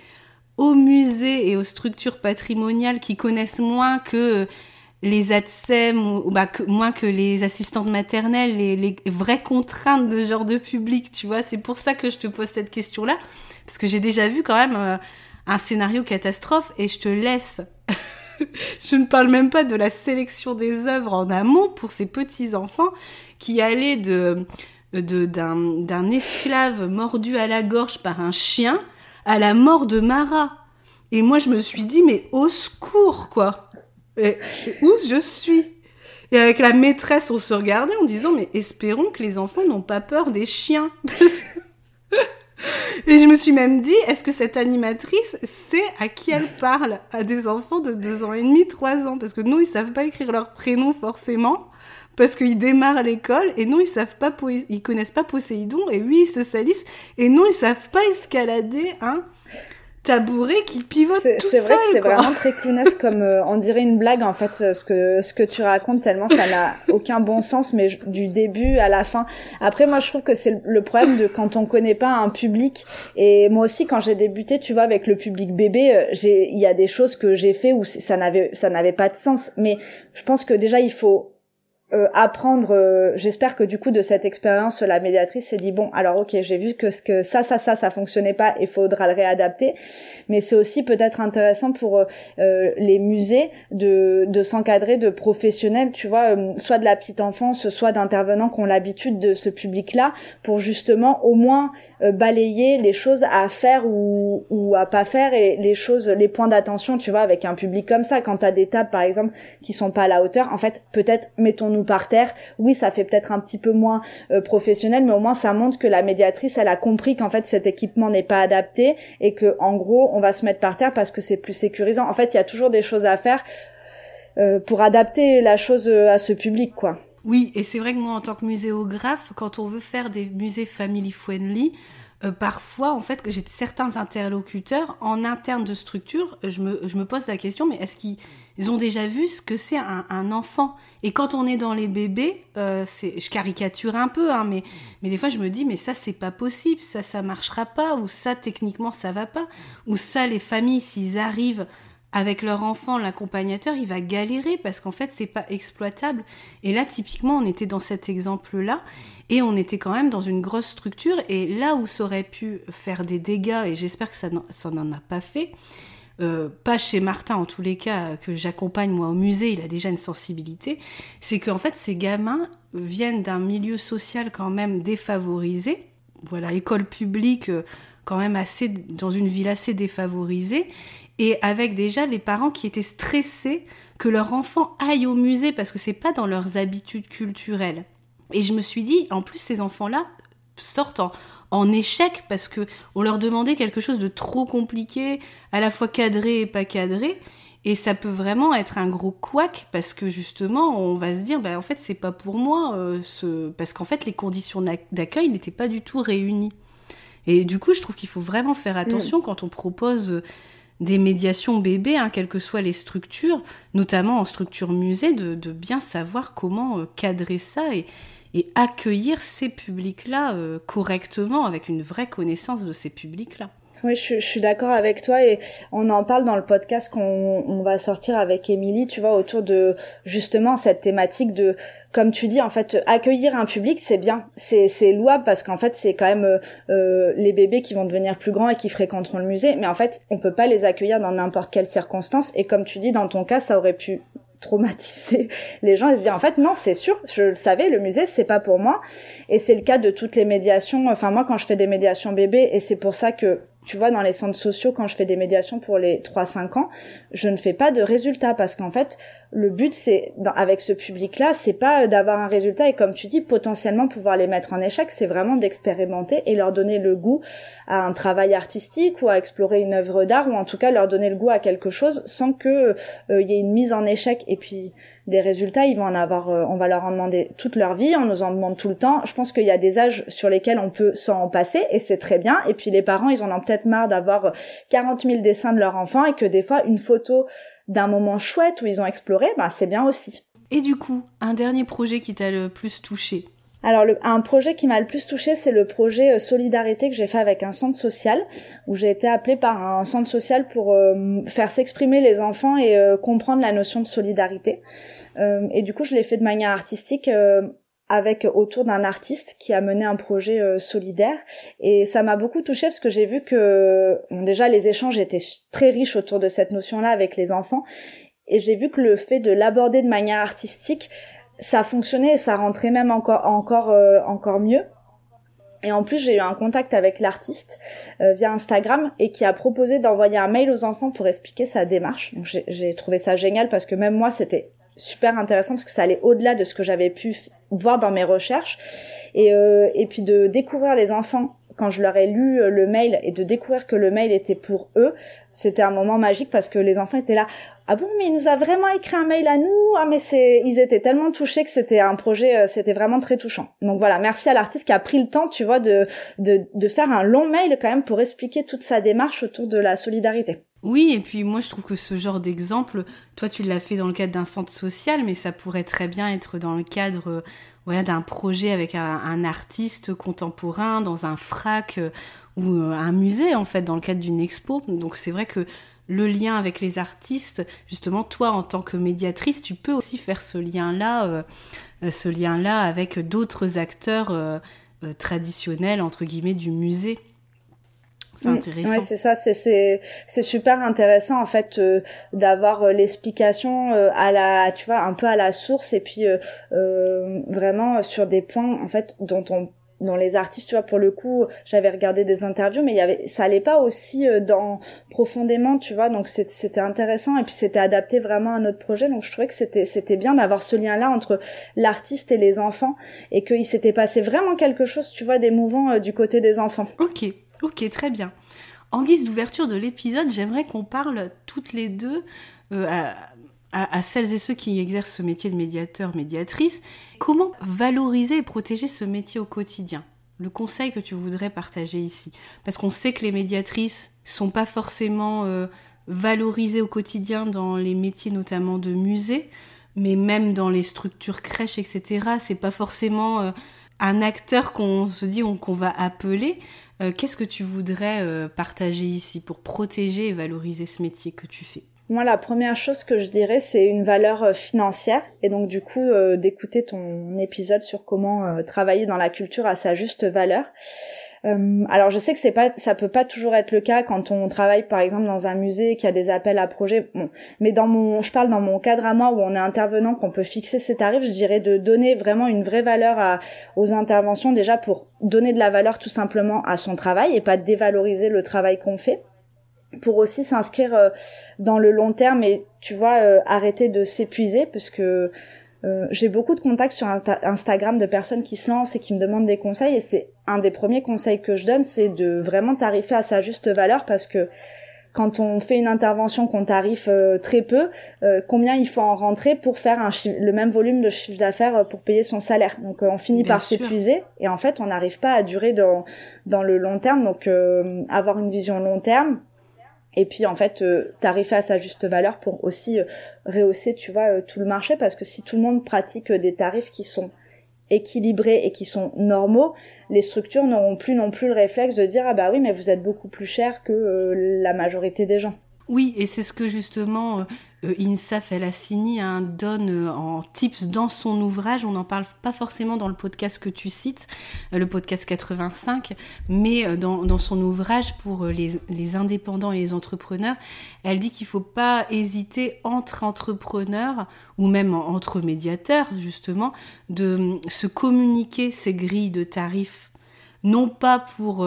aux musées et aux structures patrimoniales qui connaissent moins que euh, les ATSEM ou bah, moins que les assistantes maternelles, les, les, vraies contraintes de genre de public, tu vois. C'est pour ça que je te pose cette question-là, parce que j'ai déjà vu quand même un scénario catastrophe et je te laisse. je ne parle même pas de la sélection des œuvres en amont pour ces petits enfants qui allait de d'un esclave mordu à la gorge par un chien à la mort de Mara. Et moi, je me suis dit, mais au secours, quoi. Et, où je suis? Et avec la maîtresse, on se regardait en disant, mais espérons que les enfants n'ont pas peur des chiens. Et je me suis même dit, est-ce que cette animatrice sait à qui elle parle? À des enfants de 2 ans et demi, 3 ans? Parce que non, ils savent pas écrire leur prénom forcément. Parce qu'ils démarrent à l'école et non ils savent pas ils connaissent pas Poséidon et oui ils se salissent. Et non ils savent pas escalader un tabouret qui pivote tout seul. C'est vrai que c'est vraiment très clownesque comme euh, on dirait une blague en fait ce que ce que tu racontes tellement ça n'a aucun bon sens mais du début à la fin. Après moi je trouve que c'est le problème de quand on connaît pas un public et moi aussi quand j'ai débuté tu vois avec le public bébé euh, j'ai il y a des choses que j'ai fait où ça n'avait ça n'avait pas de sens mais je pense que déjà il faut euh, apprendre euh, j'espère que du coup de cette expérience la médiatrice s'est dit bon alors ok j'ai vu que ce que ça ça ça ça fonctionnait pas il faudra le réadapter. Mais c'est aussi peut-être intéressant pour euh, les musées de de s'encadrer de professionnels tu vois soit de la petite enfance soit d'intervenants qui ont l'habitude de ce public là pour justement au moins balayer les choses à faire ou ou à pas faire et les choses les points d'attention tu vois avec un public comme ça. Quand tu as des tables par exemple qui sont pas à la hauteur en fait peut-être mettons-nous par terre. Oui, ça fait peut-être un petit peu moins euh, professionnel, mais au moins ça montre que la médiatrice, elle a compris qu'en fait cet équipement n'est pas adapté et que en gros on va se mettre par terre parce que c'est plus sécurisant. En fait, il y a toujours des choses à faire euh, pour adapter la chose euh, à ce public, quoi. Oui, et c'est vrai que moi, en tant que muséographe, quand on veut faire des musées family friendly, parfois, en fait, que j'ai certains interlocuteurs en interne de structure, je me, je me pose la question, mais est-ce qu'ils ils ont déjà vu ce que c'est un, enfant? Et quand on est dans les bébés, euh, je caricature un peu, hein, mais, mais des fois je me dis, mais ça c'est pas possible, ça ça marchera pas, ou ça techniquement ça va pas, ou ça les familles s'ils arrivent avec leur enfant, l'accompagnateur, il va galérer parce qu'en fait c'est pas exploitable. Et là typiquement on était dans cet exemple-là et on était quand même dans une grosse structure. Et là où ça aurait pu faire des dégâts et j'espère que ça n'en a pas fait, euh, pas chez Martin en tous les cas, que j'accompagne moi au musée, il a déjà une sensibilité, c'est qu'en fait ces gamins viennent d'un milieu social quand même défavorisé, voilà, école publique euh, quand même assez dans une ville assez défavorisée, et avec déjà les parents qui étaient stressés que leur enfant aille au musée parce que c'est pas dans leurs habitudes culturelles. Et je me suis dit, en plus ces enfants-là sortent en, en échec parce que on leur demandait quelque chose de trop compliqué, à la fois cadré et pas cadré. Et ça peut vraiment être un gros couac parce que justement, on va se dire, bah, en fait, c'est pas pour moi, euh, ce... parce qu'en fait, les conditions d'accueil n'étaient pas du tout réunies. Et du coup, je trouve qu'il faut vraiment faire attention quand on propose des médiations bébés, hein, quelles que soient les structures, notamment en structure musée, de, bien savoir comment cadrer ça et, et accueillir ces publics-là correctement, avec une vraie connaissance de ces publics-là. Oui, je, suis d'accord avec toi et on en parle dans le podcast qu'on on va sortir avec Émilie, tu vois, autour de justement cette thématique de, comme tu dis, en fait, accueillir un public, c'est bien, c'est c'est louable parce qu'en fait, c'est quand même euh, euh, les bébés qui vont devenir plus grands et qui fréquenteront le musée, mais en fait, on peut pas les accueillir dans n'importe quelle circonstance. Et comme tu dis, dans ton cas, ça aurait pu traumatiser les gens et se dire en fait non c'est sûr je le savais le musée c'est pas pour moi. Et c'est le cas de toutes les médiations. Enfin moi quand je fais des médiations bébés et c'est pour ça que tu vois, dans les centres sociaux, quand je fais des médiations pour les 3-5 ans, je ne fais pas de résultat parce qu'en fait, le but, c'est, avec ce public-là, c'est pas d'avoir un résultat et comme tu dis, potentiellement pouvoir les mettre en échec, c'est vraiment d'expérimenter et leur donner le goût à un travail artistique ou à explorer une œuvre d'art ou en tout cas leur donner le goût à quelque chose sans que euh, il y ait une mise en échec. Et puis des résultats, ils vont en avoir, euh, on va leur en demander toute leur vie, on nous en demande tout le temps. Je pense qu'il y a des âges sur lesquels on peut s'en passer et c'est très bien. Et puis les parents, ils en ont peut-être marre d'avoir 40 000 dessins de leur enfant et que des fois une photo d'un moment chouette où ils ont exploré, ben c'est bien aussi. Et du coup, un dernier projet qui t'a le plus touché? Alors le, un projet qui m'a le plus touché, c'est le projet euh, Solidarité que j'ai fait avec un centre social, où j'ai été appelée par un centre social pour euh, faire s'exprimer les enfants et euh, comprendre la notion de solidarité. Et du coup, je l'ai fait de manière artistique avec autour d'un artiste qui a mené un projet solidaire et ça m'a beaucoup touchée parce que j'ai vu que déjà les échanges étaient très riches autour de cette notion-là avec les enfants et j'ai vu que le fait de l'aborder de manière artistique ça fonctionnait et ça rentrait même encore encore euh, encore mieux. Et en plus, j'ai eu un contact avec l'artiste euh, via Instagram et qui a proposé d'envoyer un mail aux enfants pour expliquer sa démarche. Donc j'ai trouvé ça génial parce que même moi, c'était super intéressant parce que ça allait au-delà de ce que j'avais pu voir dans mes recherches. Et, euh, et puis de découvrir les enfants. Quand je leur ai lu le mail et de découvrir que le mail était pour eux, c'était un moment magique parce que les enfants étaient là. Ah bon mais il nous a vraiment écrit un mail à nous. Ah mais c'est ils étaient tellement touchés que c'était un projet euh, c'était vraiment très touchant. Donc voilà merci à l'artiste qui a pris le temps tu vois de, de de faire un long mail quand même pour expliquer toute sa démarche autour de la solidarité oui, et puis moi je trouve que ce genre d'exemple, toi tu l'as fait dans le cadre d'un centre social, mais ça pourrait très bien être dans le cadre euh, voilà, d'un projet avec un, artiste contemporain, dans un frac euh, ou un musée en fait, dans le cadre d'une expo. Donc c'est vrai que le lien avec les artistes, justement, toi en tant que médiatrice, tu peux aussi faire ce lien-là, euh, euh, ce lien-là avec d'autres acteurs euh, traditionnels entre guillemets du musée. C'est mm. intéressant. Ouais, c'est ça, c'est c'est super intéressant en fait d'avoir l'explication à la tu vois un peu à la source et puis vraiment sur des points en fait dont on dans les artistes, tu vois, pour le coup, j'avais regardé des interviews, mais il y avait, ça allait pas aussi euh, dans profondément, tu vois, donc c'était intéressant et puis c'était adapté vraiment à notre projet, donc je trouvais que c'était c'était bien d'avoir ce lien-là entre l'artiste et les enfants et qu'il s'était passé vraiment quelque chose, tu vois, d'émouvant euh, du côté des enfants. Ok, ok, très bien. En guise d'ouverture de l'épisode, j'aimerais qu'on parle toutes les deux euh, à, celles et ceux qui exercent ce métier de médiateur, médiatrice, comment valoriser et protéger ce métier au quotidien? Le conseil que tu voudrais partager ici Parce qu'on sait que les médiatrices sont pas forcément euh, valorisées au quotidien dans les métiers notamment de musée, mais même dans les structures crèches, etc. C'est pas forcément euh, un acteur qu'on se dit qu'on va appeler. Euh, qu'est-ce que tu voudrais partager ici pour protéger et valoriser ce métier que tu fais? Moi, la première chose que je dirais, c'est une valeur euh, financière. Et donc, du coup, euh, d'écouter ton épisode sur comment euh, travailler dans la culture à sa juste valeur. Alors, je sais que c'est pas, ça peut pas toujours être le cas quand on travaille, par exemple, dans un musée, qui a des appels à projets. Mais dans mon, je parle dans mon cadre à moi où on est intervenant, qu'on peut fixer ses tarifs. Je dirais de donner vraiment une vraie valeur à, aux interventions déjà pour donner de la valeur tout simplement à son travail et pas dévaloriser le travail qu'on fait pour aussi s'inscrire euh, dans le long terme et tu vois euh, arrêter de s'épuiser parce que euh, j'ai beaucoup de contacts sur Instagram de personnes qui se lancent et qui me demandent des conseils et c'est un des premiers conseils que je donne c'est de vraiment tarifer à sa juste valeur parce que quand on fait une intervention qu'on tarife très peu, combien il faut en rentrer pour faire un le même volume de chiffre d'affaires pour payer son salaire. Donc on finit par s'épuiser et en fait on n'arrive pas à durer dans dans le long terme. Donc avoir une vision long terme, et puis en fait euh, à sa juste valeur pour aussi euh, rehausser tu vois euh, tout le marché. Parce que si tout le monde pratique des tarifs qui sont équilibrés et qui sont normaux les structures n'auront plus non plus le réflexe de dire ah bah oui mais vous êtes beaucoup plus cher que la majorité des gens. Oui, et c'est ce que justement euh, INSAF El Assini donne euh, en tips dans son ouvrage. On n'en parle pas forcément dans le podcast que tu cites, euh, le podcast 85, mais dans, son ouvrage pour les, les, indépendants et les entrepreneurs, elle dit qu'il ne faut pas hésiter entre entrepreneurs ou même entre médiateurs, justement, de se communiquer ces grilles de tarifs. Non pas pour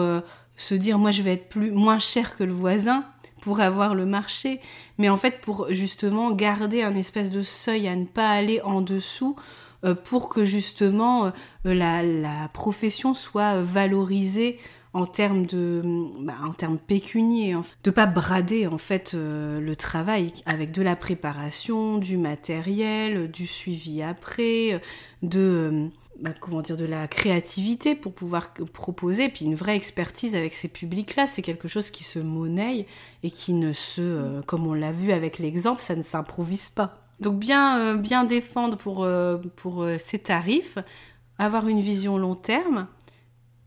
se dire moi je vais être plus moins cher que le voisin, pour avoir le marché, mais en fait pour justement garder un espèce de seuil à ne pas aller en dessous euh, pour que justement euh, la, profession soit valorisée en termes de bah, en termes pécuniers de pas brader en fait euh, le travail avec de la préparation du matériel du suivi après de bah, comment dire, de la créativité pour pouvoir proposer, puis une vraie expertise avec ces publics-là. C'est quelque chose qui se monnaie et qui ne se, euh, comme on l'a vu avec l'exemple, ça ne s'improvise pas. Donc bien, euh, bien défendre pour, euh, pour ces tarifs, avoir une vision long terme.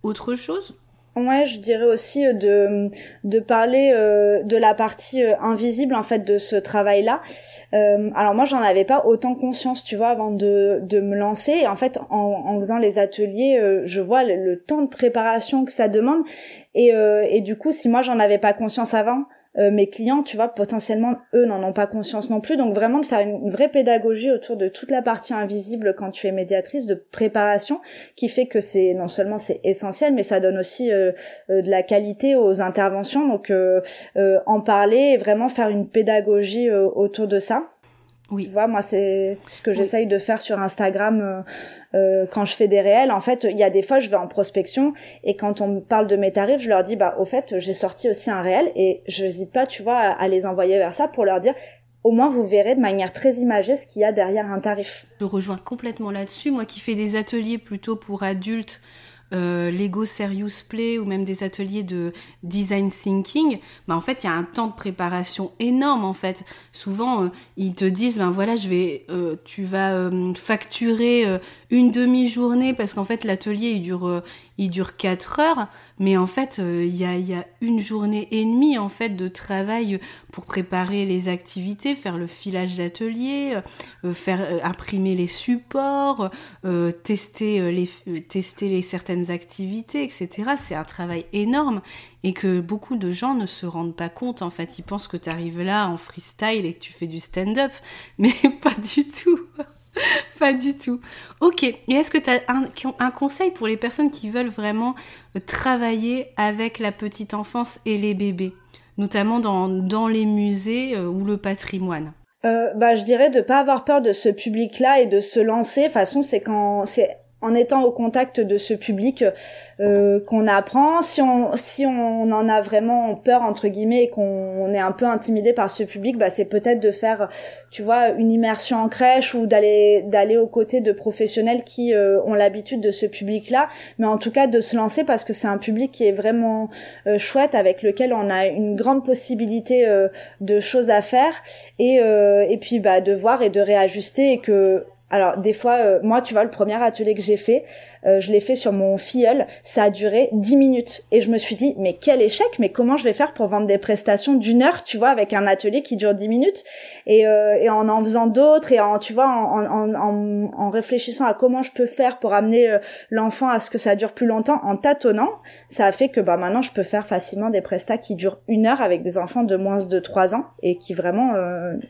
Autre chose? Ouais, je dirais aussi euh, de de parler euh, de la partie euh, invisible en fait de ce travail-là. alors moi, j'en avais pas autant conscience, tu vois, avant de de me lancer. En fait, en, en faisant les ateliers, je vois le, temps de préparation que ça demande. Et et du coup, si moi j'en avais pas conscience avant, euh, mes clients, tu vois, potentiellement, eux n'en ont pas conscience non plus. Donc vraiment de faire une, vraie pédagogie autour de toute la partie invisible quand tu es médiatrice, de préparation, qui fait que c'est non seulement c'est essentiel, mais ça donne aussi euh, euh, de la qualité aux interventions. Donc en parler et vraiment faire une pédagogie autour de ça. Oui. Tu vois, moi, c'est ce que j'essaye de faire sur Instagram euh, quand je fais des réels. En fait, il y a des fois, je vais en prospection et quand on me parle de mes tarifs, je leur dis, bah, au fait, j'ai sorti aussi un réel et je n'hésite pas, tu vois, à, les envoyer vers ça pour leur dire, au moins vous verrez de manière très imagée ce qu'il y a derrière un tarif. Je rejoins complètement là-dessus. Moi qui fais des ateliers plutôt pour adultes, euh, Lego Serious Play ou même des ateliers de design thinking, bah en fait il y a un temps de préparation énorme en fait. Souvent euh, ils te disent ben voilà je vais euh, tu vas facturer une demi-journée parce qu'en fait l'atelier il dure il dure 4 heures, mais en fait, euh, il y, a, une journée et demie en fait de travail pour préparer les activités, faire le filage d'atelier, euh, faire euh, imprimer les supports, tester les tester les certaines activités, etc. C'est un travail énorme et que beaucoup de gens ne se rendent pas compte. En fait, ils pensent que tu arrives là en freestyle et que tu fais du stand-up, mais pas du tout. Pas du tout. Ok. Et est-ce que tu as un, conseil pour les personnes qui veulent vraiment euh, travailler avec la petite enfance et les bébés, notamment dans, dans les musées euh, ou le patrimoine euh, bah, je dirais de pas avoir peur de ce public-là et de se lancer. De toute façon, c'est quand c'est en étant au contact de ce public euh, qu'on apprend. Si on si on en a vraiment peur entre guillemets et qu'on est un peu intimidé par ce public, bah c'est peut-être de faire, tu vois, une immersion en crèche ou d'aller d'aller aux côtés de professionnels qui euh, ont l'habitude de ce public-là. Mais en tout cas de se lancer parce que c'est un public qui est vraiment euh, chouette avec lequel on a une grande possibilité de choses à faire et et puis bah de voir et de réajuster et que alors des fois, moi, tu vois, le premier atelier que j'ai fait, euh, je l'ai fait sur mon filleul, ça a duré 10 minutes. Et je me suis dit, mais quel échec, mais comment je vais faire pour vendre des prestations d'une heure, tu vois, avec un atelier qui dure 10 minutes? Et, euh, et en en faisant d'autres et en, tu vois, en, en, en, en, réfléchissant à comment je peux faire pour amener euh, l'enfant à ce que ça dure plus longtemps, en tâtonnant, ça a fait que bah maintenant je peux faire facilement des prestats qui durent une heure avec des enfants de moins de 3 ans et qui vraiment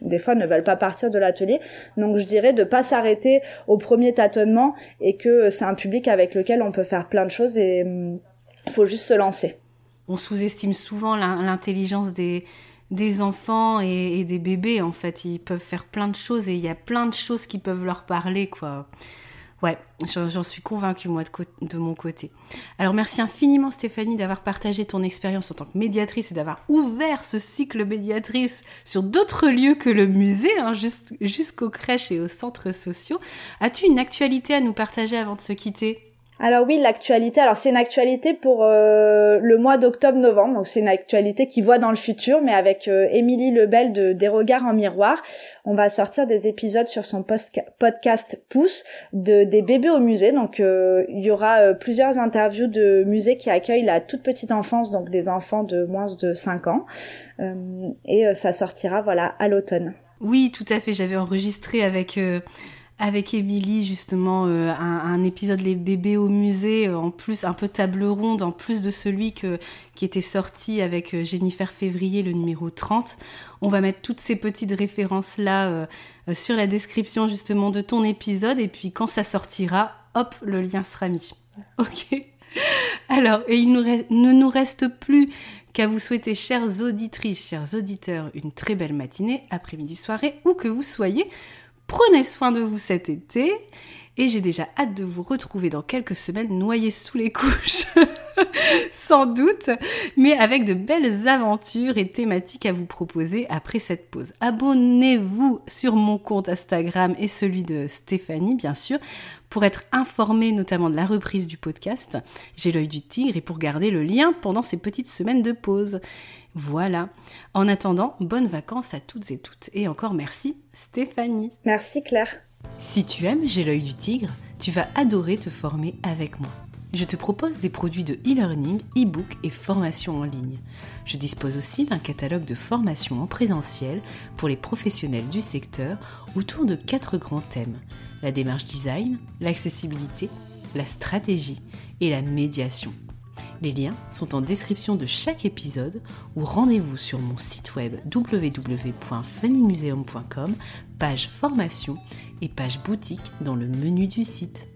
des fois ne veulent pas partir de l'atelier. Donc je dirais de pas s'arrêter au premier tâtonnement et que c'est un public avec lequel on peut faire plein de choses et il hum, faut juste se lancer. On sous-estime souvent l'intelligence des, des enfants et, des bébés en fait. Ils peuvent faire plein de choses et il y a plein de choses qui peuvent leur parler quoi. Ouais, j'en suis convaincue, moi, de, mon côté. Alors, merci infiniment, Stéphanie, d'avoir partagé ton expérience en tant que médiatrice et d'avoir ouvert ce cycle médiatrice sur d'autres lieux que le musée, hein, jusqu'aux crèches et aux centres sociaux. As-tu une actualité à nous partager avant de se quitter? Alors oui, l'actualité. Alors c'est une actualité pour euh, le mois d'octobre-novembre. Donc c'est une actualité qui voit dans le futur, mais avec euh, Émilie Lebel de Des regards en miroir, on va sortir des épisodes sur son podcast Pouce de des bébés au musée. Donc euh, il y aura plusieurs interviews de musées qui accueillent la toute petite enfance, donc des enfants de moins de 5 ans, et ça sortira voilà à l'automne. Oui, tout à fait. J'avais enregistré avec avec Émilie justement euh, un, épisode les bébés au musée euh, en plus un peu table ronde en plus de celui que, qui était sorti avec euh, Jennifer Février le numéro 30 on va mettre toutes ces petites références là sur la description justement de ton épisode. Et puis quand ça sortira hop le lien sera mis. Ok. Alors et il ne nous reste plus qu'à vous souhaiter chères auditrices chers auditeurs une très belle matinée après-midi soirée où que vous soyez Prenez soin de vous cet été et j'ai déjà hâte de vous retrouver dans quelques semaines noyés sous les couches, sans doute, mais avec de belles aventures et thématiques à vous proposer après cette pause. Abonnez-vous sur mon compte Instagram et celui de Stéphanie, bien sûr, pour être informé notamment de la reprise du podcast. J'ai l'œil du tigre et pour garder le lien pendant ces petites semaines de pause. Voilà. En attendant, bonnes vacances à toutes et toutes. Et encore merci Stéphanie. Merci Claire. Si tu aimes J'ai l'œil du tigre, tu vas adorer te former avec moi. Je te propose des produits de e-learning, e-book et formation en ligne. Je dispose aussi d'un catalogue de formations en présentiel pour les professionnels du secteur autour de quatre grands thèmes la démarche design, l'accessibilité, la stratégie et la médiation. Les liens sont en description de chaque épisode ou rendez-vous sur mon site web www.funnymuseum.com, page formation et page boutique dans le menu du site.